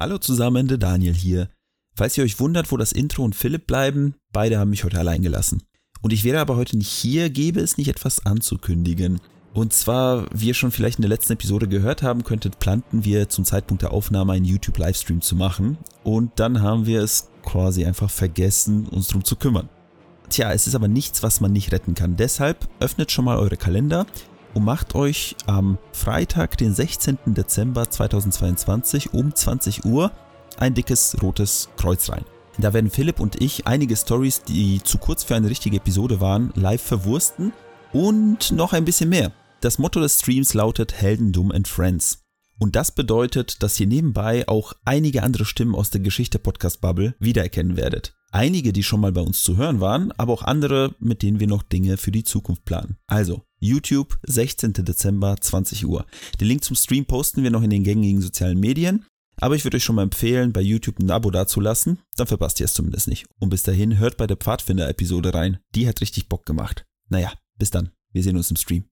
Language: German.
Hallo zusammen, der Daniel hier. Falls ihr euch wundert, wo das Intro und Philipp bleiben, beide haben mich heute allein gelassen. Und ich wäre aber heute nicht hier, gäbe es nicht etwas anzukündigen. Und zwar, wie ihr schon vielleicht in der letzten Episode gehört haben könntet, planten wir zum Zeitpunkt der Aufnahme einen YouTube-Livestream zu machen. Und dann haben wir es quasi einfach vergessen, uns drum zu kümmern. Tja, es ist aber nichts, was man nicht retten kann. Deshalb öffnet schon mal eure Kalender und macht euch am Freitag, den 16. Dezember 2022 um 20 Uhr ein dickes rotes Kreuz rein. Da werden Philipp und ich einige Stories, die zu kurz für eine richtige Episode waren, live verwursten und noch ein bisschen mehr. Das Motto des Streams lautet Heldendum and Friends. Und das bedeutet, dass ihr nebenbei auch einige andere Stimmen aus der Geschichte Podcast Bubble wiedererkennen werdet. Einige, die schon mal bei uns zu hören waren, aber auch andere, mit denen wir noch Dinge für die Zukunft planen. Also, YouTube, 16. Dezember, 20 Uhr. Den Link zum Stream posten wir noch in den gängigen sozialen Medien. Aber ich würde euch schon mal empfehlen, bei YouTube ein Abo dazulassen, dann verpasst ihr es zumindest nicht. Und bis dahin hört bei der Pfadfinder-Episode rein. Die hat richtig Bock gemacht. Naja, bis dann. Wir sehen uns im Stream.